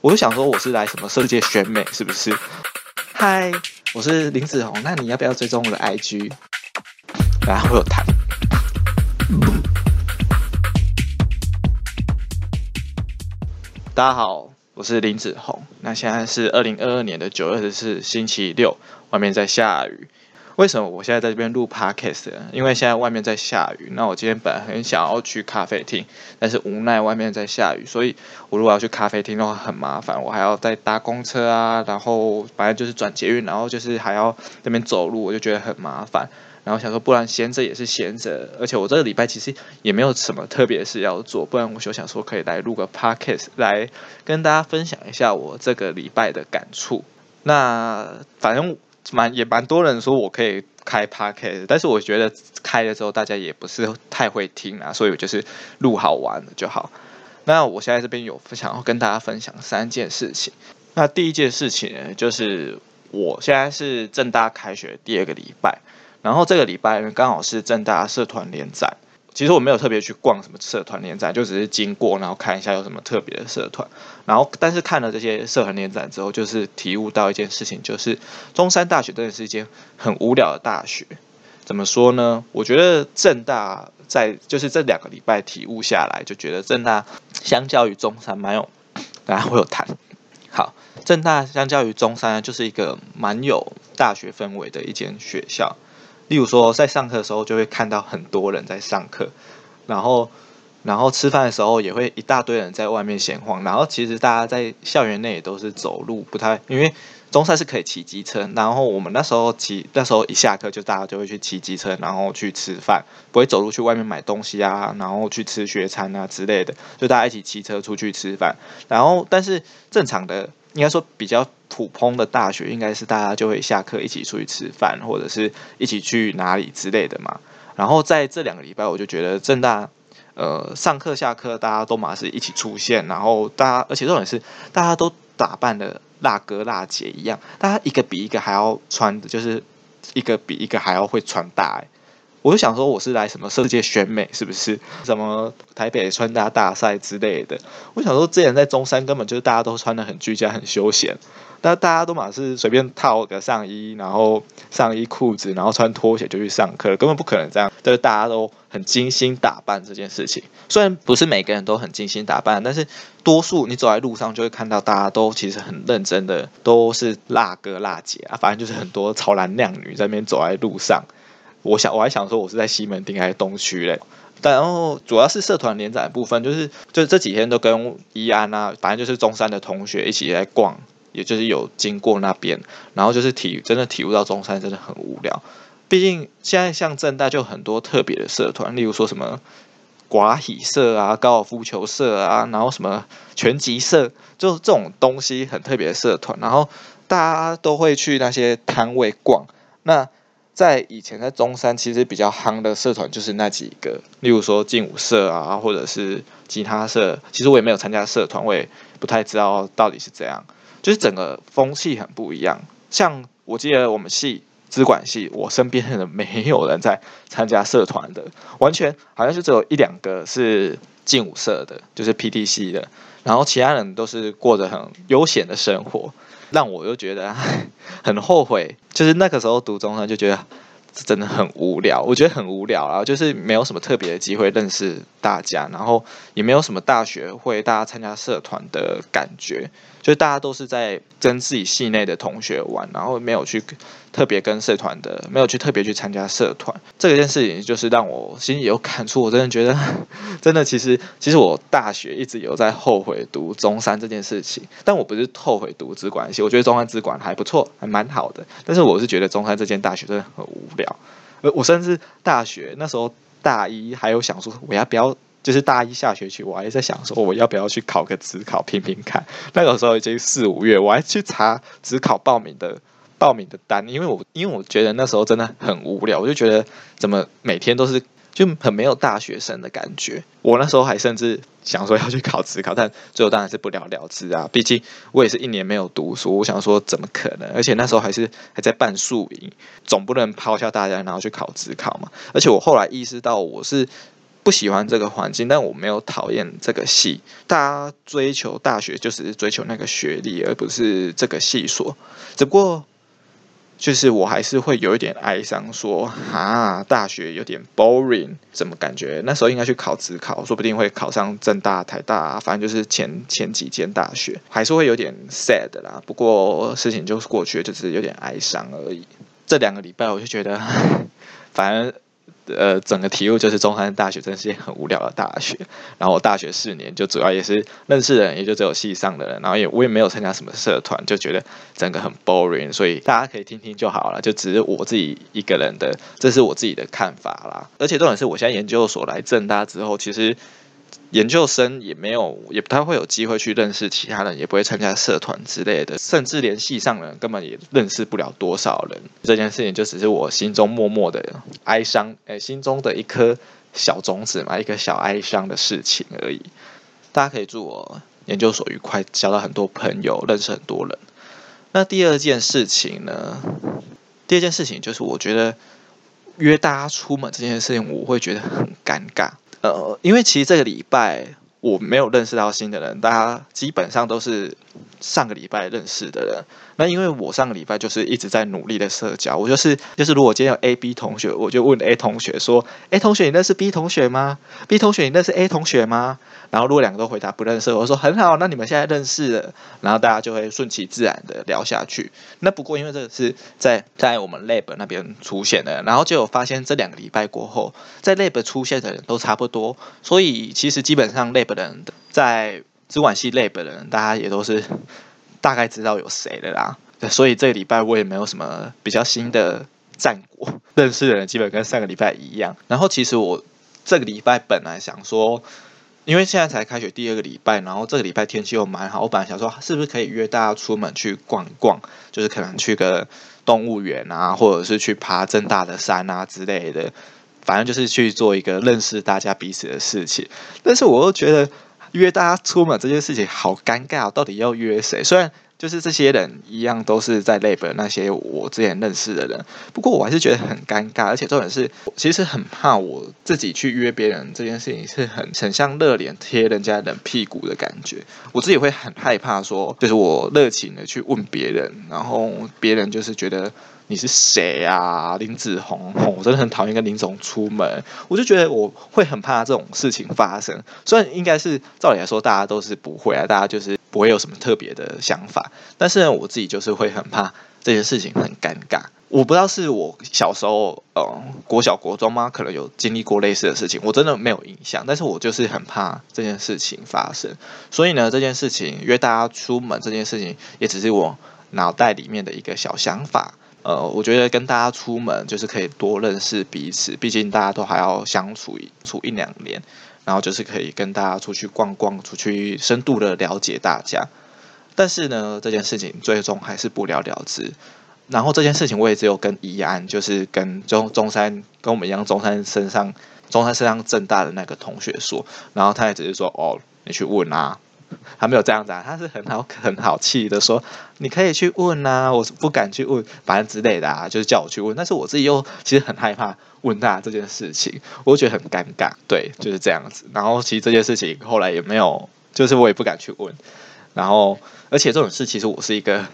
我就想说我是来什么世界选美是不是？嗨，我是林子宏，那你要不要追踪我的 IG？然后我有谈。大家好，我是林子宏。那现在是二零二二年的九月二十四星期六，外面在下雨。为什么我现在在这边录 podcast？因为现在外面在下雨。那我今天本来很想要去咖啡厅，但是无奈外面在下雨，所以我如果要去咖啡厅的话很麻烦，我还要再搭公车啊，然后反正就是转捷运，然后就是还要那边走路，我就觉得很麻烦。然后想说，不然闲着也是闲着，而且我这个礼拜其实也没有什么特别事要做，不然我就想说可以来录个 podcast 来跟大家分享一下我这个礼拜的感触。那反正。蛮也蛮多人说我可以开 podcast，但是我觉得开了之后大家也不是太会听啊，所以我就是录好玩的就好。那我现在这边有想要跟大家分享三件事情。那第一件事情呢，就是我现在是正大开学第二个礼拜，然后这个礼拜呢刚好是正大社团联展。其实我没有特别去逛什么社团联展，就只是经过，然后看一下有什么特别的社团。然后，但是看了这些社团联展之后，就是体悟到一件事情，就是中山大学真的是一间很无聊的大学。怎么说呢？我觉得正大在就是这两个礼拜体悟下来，就觉得正大相较于中山蛮有，大家会有谈。好，正大相较于中山就是一个蛮有大学氛围的一间学校。例如说，在上课的时候就会看到很多人在上课，然后，然后吃饭的时候也会一大堆人在外面闲晃，然后其实大家在校园内也都是走路，不太因为中山是可以骑机车，然后我们那时候骑那时候一下课就大家就会去骑机车，然后去吃饭，不会走路去外面买东西啊，然后去吃学餐啊之类的，就大家一起骑车出去吃饭，然后但是正常的。应该说比较普通的大学，应该是大家就会下课一起出去吃饭，或者是一起去哪里之类的嘛。然后在这两个礼拜，我就觉得正大，呃，上课下课大家都嘛是一起出现，然后大家而且重点是大家都打扮的辣哥辣姐一样，大家一个比一个还要穿的，就是一个比一个还要会穿搭。我就想说，我是来什么世界选美，是不是？什么台北穿搭大赛之类的？我想说，之前在中山根本就是大家都穿的很居家、很休闲，但大家都嘛是随便套个上衣，然后上衣裤子，然后穿拖鞋就去上课，根本不可能这样。就是大家都很精心打扮这件事情，虽然不是每个人都很精心打扮，但是多数你走在路上就会看到大家都其实很认真的，都是辣哥辣姐啊，反正就是很多潮男靓女在那边走在路上。我想我还想说，我是在西门町还是东区嘞？但然后主要是社团联展部分，就是就这几天都跟怡安啊，反正就是中山的同学一起来逛，也就是有经过那边，然后就是体真的体悟到中山真的很无聊。毕竟现在像正大就很多特别的社团，例如说什么寡喜社啊、高尔夫球社啊，然后什么拳击社，就这种东西很特别的社团，然后大家都会去那些摊位逛。那在以前在中山，其实比较夯的社团就是那几个，例如说劲舞社啊，或者是吉他社。其实我也没有参加社团，我也不太知道到底是怎样。就是整个风气很不一样。像我记得我们系资管系，我身边的人没有人在参加社团的，完全好像就只有一两个是劲舞社的，就是 P T C 的，然后其他人都是过着很悠闲的生活。让我又觉得很后悔，就是那个时候读中专，就觉得真的很无聊。我觉得很无聊啊，就是没有什么特别的机会认识大家，然后也没有什么大学会大家参加社团的感觉，就大家都是在跟自己系内的同学玩，然后没有去。特别跟社团的没有去特别去参加社团，这件事情就是让我心里有感触。我真的觉得，真的其实其实我大学一直有在后悔读中山这件事情，但我不是后悔读资管系，我觉得中山资管还不错，还蛮好的。但是我是觉得中山这间大学真的很无表。呃，我甚至大学那时候大一还有想说，我要不要就是大一下学期，我还在想说我要不要去考个职考拼拼看。那个时候已经四五月，我还去查职考报名的。报名的单，因为我因为我觉得那时候真的很无聊，我就觉得怎么每天都是就很没有大学生的感觉。我那时候还甚至想说要去考职考，但最后当然是不了了之啊。毕竟我也是一年没有读书，我想说怎么可能？而且那时候还是还在办宿营，总不能抛下大家然后去考职考嘛。而且我后来意识到我是。不喜欢这个环境，但我没有讨厌这个系。大家追求大学就只是追求那个学历，而不是这个系所。只不过。就是我还是会有一点哀伤，说啊，大学有点 boring，怎么感觉那时候应该去考职考，说不定会考上正大、台大，反正就是前前几间大学，还是会有点 sad 啦。不过事情就是过去，就是有点哀伤而已。这两个礼拜我就觉得，反正。呃，整个题目就是中山大学真是很无聊的大学。然后我大学四年就主要也是认识的人，也就只有系上的人。然后也我也没有参加什么社团，就觉得整个很 boring。所以大家可以听听就好了，就只是我自己一个人的，这是我自己的看法啦。而且重点是我现在研究所来正大之后，其实。研究生也没有，也不太会有机会去认识其他人，也不会参加社团之类的，甚至连系上人根本也认识不了多少人。这件事情就只是我心中默默的哀伤，哎，心中的一颗小种子嘛，一个小哀伤的事情而已。大家可以祝我研究所愉快，交到很多朋友，认识很多人。那第二件事情呢？第二件事情就是我觉得约大家出门这件事情，我会觉得很尴尬。呃，因为其实这个礼拜我没有认识到新的人，大家基本上都是上个礼拜认识的人。那因为我上个礼拜就是一直在努力的社交，我就是就是如果今天有 A、B 同学，我就问 A 同学说：“A 同学，你认识 B 同学吗？B 同学，你认识 A 同学吗？”然后如果两个都回答不认识，我说：“很好，那你们现在认识了。”然后大家就会顺其自然的聊下去。那不过因为这个是在在我们 Lab 那边出现的，然后就有发现这两个礼拜过后，在 Lab 出现的人都差不多，所以其实基本上 Lab 的人在资管系 Lab 的人，大家也都是。大概知道有谁了啦，所以这个礼拜我也没有什么比较新的战果，认识的人基本跟上个礼拜一样。然后其实我这个礼拜本来想说，因为现在才开学第二个礼拜，然后这个礼拜天气又蛮好，我本来想说是不是可以约大家出门去逛逛，就是可能去个动物园啊，或者是去爬正大的山啊之类的，反正就是去做一个认识大家彼此的事情。但是我又觉得。约大家出门这件事情好尴尬，到底要约谁？虽然就是这些人一样都是在 lab 那些我之前认识的人，不过我还是觉得很尴尬，而且重点是，其实很怕我自己去约别人这件事情是很很像热脸贴人家冷屁股的感觉，我自己会很害怕说，就是我热情的去问别人，然后别人就是觉得。你是谁呀，林子宏？我真的很讨厌跟林总出门，我就觉得我会很怕这种事情发生。虽然应该是照理来说，大家都是不会啊，大家就是不会有什么特别的想法。但是呢，我自己就是会很怕这件事情很尴尬。我不知道是我小时候呃国小国中吗？可能有经历过类似的事情，我真的没有印象。但是我就是很怕这件事情发生。所以呢，这件事情约大家出门这件事情，也只是我脑袋里面的一个小想法。呃，我觉得跟大家出门就是可以多认识彼此，毕竟大家都还要相处处一两年，然后就是可以跟大家出去逛逛，出去深度的了解大家。但是呢，这件事情最终还是不了了之。然后这件事情我也只有跟怡安，就是跟中中山跟我们一样中山身上中山身上正大的那个同学说，然后他也只是说哦，你去问啊。还没有这样子啊，他是很好很好气的说，你可以去问啊，我是不敢去问，反正之类的啊，就是叫我去问，但是我自己又其实很害怕问他这件事情，我觉得很尴尬，对，就是这样子。然后其实这件事情后来也没有，就是我也不敢去问，然后而且这种事其实我是一个。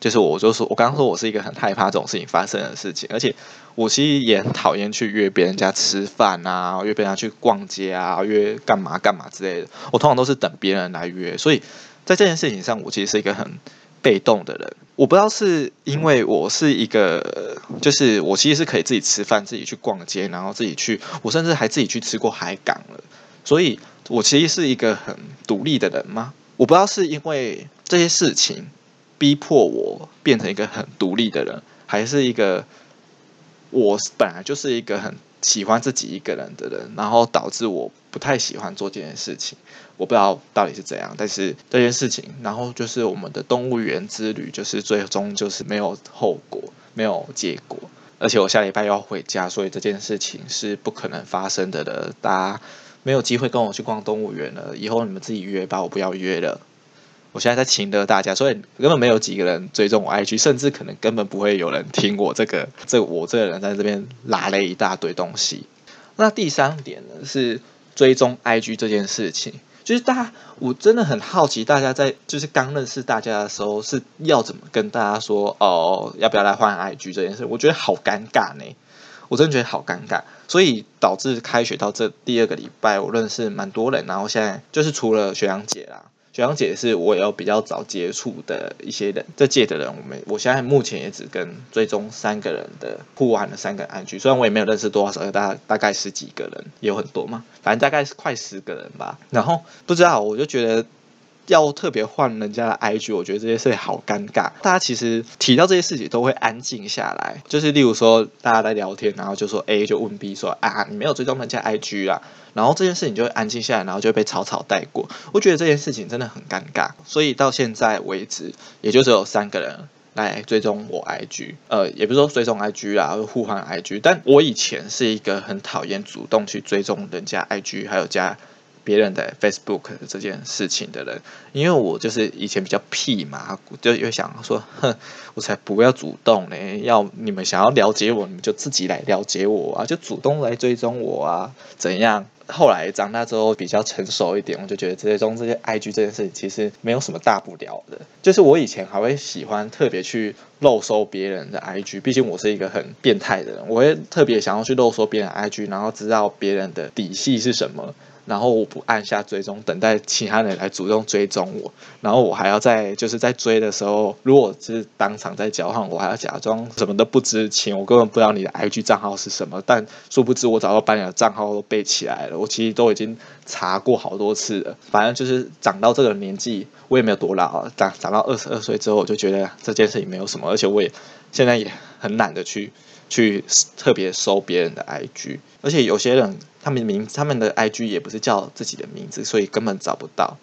就是我，就说我刚刚说我是一个很害怕这种事情发生的事情，而且我其实也很讨厌去约别人家吃饭啊，约别人家去逛街啊，约干嘛干嘛之类的。我通常都是等别人来约，所以在这件事情上，我其实是一个很被动的人。我不知道是因为我是一个，就是我其实是可以自己吃饭、自己去逛街，然后自己去，我甚至还自己去吃过海港了。所以我其实是一个很独立的人吗？我不知道是因为这些事情。逼迫我变成一个很独立的人，还是一个我本来就是一个很喜欢自己一个人的人，然后导致我不太喜欢做这件事情。我不知道到底是怎样，但是这件事情，然后就是我们的动物园之旅，就是最终就是没有后果，没有结果。而且我下礼拜要回家，所以这件事情是不可能发生的了。大家没有机会跟我去逛动物园了，以后你们自己约吧，我不要约了。我现在在请得大家，所以根本没有几个人追踪我 IG，甚至可能根本不会有人听我这个，这我这个人在这边拉了一大堆东西。那第三点呢，是追踪 IG 这件事情。就是大家，我真的很好奇，大家在就是刚认识大家的时候是要怎么跟大家说哦，要不要来换 IG 这件事？我觉得好尴尬呢，我真的觉得好尴尬，所以导致开学到这第二个礼拜，我认识蛮多人，然后现在就是除了学长姐啦。表姐是我有比较早接触的一些人，这届的人，我们我现在目前也只跟最终三个人的互玩了三个安居虽然我也没有认识多少，大大概十几个人，有很多嘛，反正大概是快十个人吧。然后不知道，我就觉得。要特别换人家的 IG，我觉得这些事情好尴尬。大家其实提到这些事情都会安静下来，就是例如说大家在聊天，然后就说 A 就问 B 说啊，你没有追踪人家 IG 啊，然后这件事情就会安静下来，然后就被草草带过。我觉得这件事情真的很尴尬，所以到现在为止，也就只有三个人来追踪我 IG，呃，也不是说追踪 IG 啦，互换 IG。但我以前是一个很讨厌主动去追踪人家 IG，还有加。别人的 Facebook 这件事情的人，因为我就是以前比较屁嘛，就又想说，哼，我才不要主动嘞，要你们想要了解我，你们就自己来了解我啊，就主动来追踪我啊，怎样？后来长大之后比较成熟一点，我就觉得追踪这些 IG 这件事情其实没有什么大不了的。就是我以前还会喜欢特别去漏搜别人的 IG，毕竟我是一个很变态的人，我会特别想要去漏搜别人 IG，然后知道别人的底细是什么。然后我不按下追踪，等待其他人来主动追踪我。然后我还要在就是在追的时候，如果是当场在交换，我还要假装什么都不知情，我根本不知道你的 IG 账号是什么。但殊不知我早就把你的账号都背起来了，我其实都已经查过好多次了。反正就是长到这个年纪，我也没有多老，长长到二十二岁之后，我就觉得这件事情没有什么，而且我也现在也很懒得去去特别搜别人的 IG，而且有些人。他们名，他们的 IG 也不是叫自己的名字，所以根本找不到。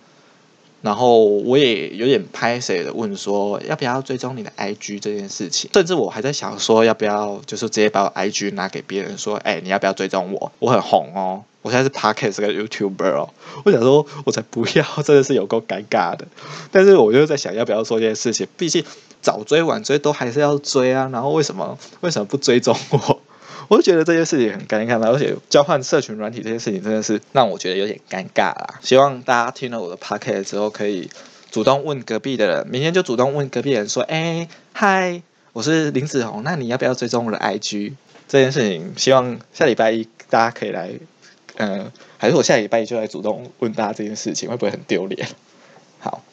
然后我也有点拍谁的问说，要不要追踪你的 IG 这件事情？甚至我还在想说，要不要就是直接把我 IG 拿给别人说，哎，你要不要追踪我？我很红哦，我现在是 Podcast 个 YouTuber 哦。我想说，我才不要，真的是有够尴尬的。但是我就在想，要不要做这件事情？毕竟早追晚追都还是要追啊。然后为什么 为什么不追踪我？我就觉得这件事情很尴尬，而且交换社群软体这件事情真的是让我觉得有点尴尬啦。希望大家听了我的 p o c a s t 之后，可以主动问隔壁的人，明天就主动问隔壁人说：“哎，嗨，我是林子宏，那你要不要追踪我的 IG？” 这件事情，希望下礼拜一大家可以来，嗯，还是我下礼拜一就来主动问大家这件事情，会不会很丢脸？好，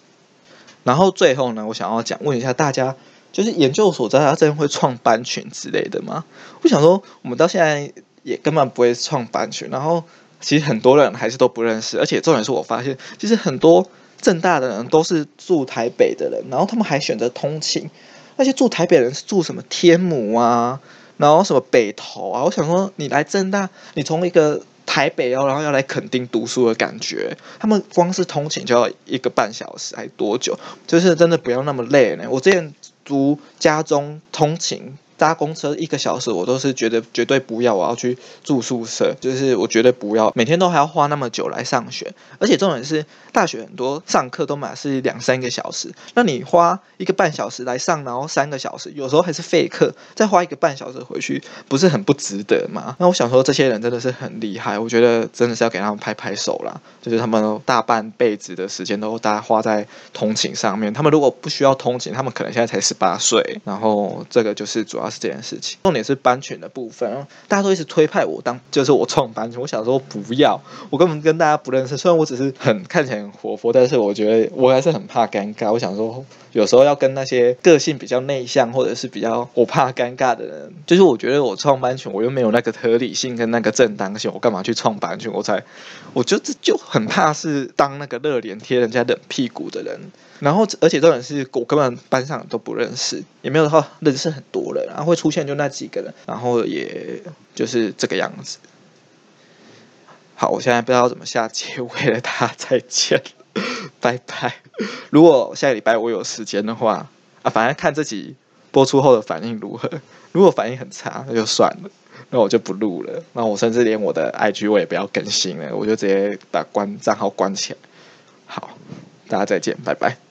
然后最后呢，我想要讲问一下大家。就是研究所，大家真的会创班群之类的吗？我想说，我们到现在也根本不会创班群，然后其实很多人还是都不认识，而且重点是我发现，其实很多正大的人都是住台北的人，然后他们还选择通勤，那些住台北人是住什么天母啊，然后什么北投啊，我想说，你来正大，你从一个。台北哦，然后要来垦丁读书的感觉，他们光是通勤就要一个半小时，还多久？就是真的不要那么累呢。我之前读家中通勤。搭公车一个小时，我都是觉得绝对不要，我要去住宿舍，就是我绝对不要，每天都还要花那么久来上学，而且重点是大学很多上课都满是两三个小时，那你花一个半小时来上，然后三个小时，有时候还是废课，再花一个半小时回去，不是很不值得吗？那我想说，这些人真的是很厉害，我觉得真的是要给他们拍拍手啦，就是他们大半辈子的时间都大家花在通勤上面，他们如果不需要通勤，他们可能现在才十八岁，然后这个就是主要。这件事情，重点是班群的部分，大家都一直推派我当，就是我创班群。我想说不要，我根本跟大家不认识。虽然我只是很看起来很活泼，但是我觉得我还是很怕尴尬。我想说，有时候要跟那些个性比较内向或者是比较我怕尴尬的人，就是我觉得我创班群，我又没有那个合理性跟那个正当性，我干嘛去创班群？我才，我就这就很怕是当那个热脸贴人家冷屁股的人。然后，而且重点是我根本班上都不认识，也没有的话认识很多人，后会出现就那几个人，然后也就是这个样子。好，我现在不知道怎么下结尾了，大家再见，拜拜。如果下个礼拜我有时间的话，啊，反正看自己播出后的反应如何。如果反应很差，那就算了，那我就不录了。那我甚至连我的 IG 我也不要更新了，我就直接把关账号关起来。好，大家再见，拜拜。